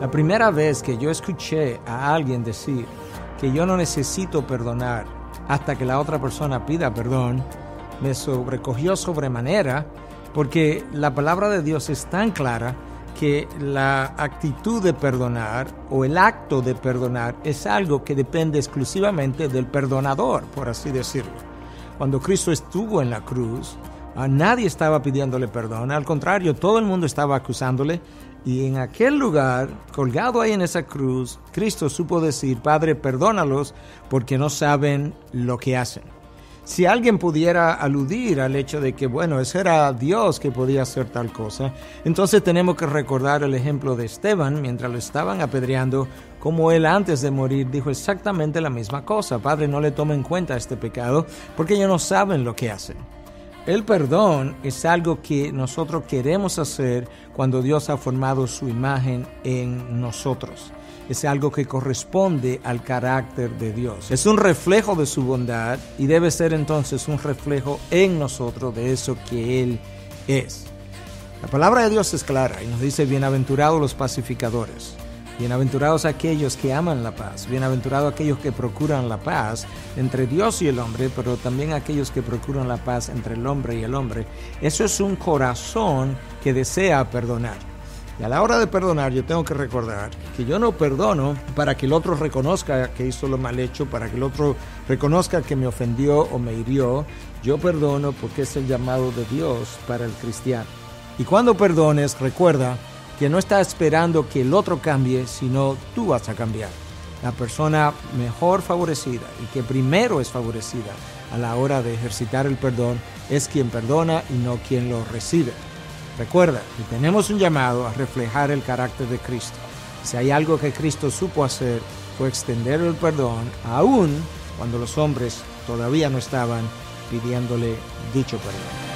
La primera vez que yo escuché a alguien decir que yo no necesito perdonar hasta que la otra persona pida perdón, me sobrecogió sobremanera porque la palabra de Dios es tan clara que la actitud de perdonar o el acto de perdonar es algo que depende exclusivamente del perdonador, por así decirlo. Cuando Cristo estuvo en la cruz, a nadie estaba pidiéndole perdón, al contrario, todo el mundo estaba acusándole y en aquel lugar, colgado ahí en esa cruz, Cristo supo decir, Padre, perdónalos porque no saben lo que hacen. Si alguien pudiera aludir al hecho de que, bueno, ese era Dios que podía hacer tal cosa, entonces tenemos que recordar el ejemplo de Esteban mientras lo estaban apedreando, como él antes de morir dijo exactamente la misma cosa, Padre, no le tomen en cuenta este pecado porque ellos no saben lo que hacen. El perdón es algo que nosotros queremos hacer cuando Dios ha formado su imagen en nosotros. Es algo que corresponde al carácter de Dios. Es un reflejo de su bondad y debe ser entonces un reflejo en nosotros de eso que Él es. La palabra de Dios es clara y nos dice, bienaventurados los pacificadores. Bienaventurados aquellos que aman la paz, bienaventurados aquellos que procuran la paz entre Dios y el hombre, pero también aquellos que procuran la paz entre el hombre y el hombre. Eso es un corazón que desea perdonar. Y a la hora de perdonar yo tengo que recordar que yo no perdono para que el otro reconozca que hizo lo mal hecho, para que el otro reconozca que me ofendió o me hirió. Yo perdono porque es el llamado de Dios para el cristiano. Y cuando perdones, recuerda que no está esperando que el otro cambie, sino tú vas a cambiar. La persona mejor favorecida y que primero es favorecida a la hora de ejercitar el perdón es quien perdona y no quien lo recibe. Recuerda que tenemos un llamado a reflejar el carácter de Cristo. Si hay algo que Cristo supo hacer fue extender el perdón aún cuando los hombres todavía no estaban pidiéndole dicho perdón.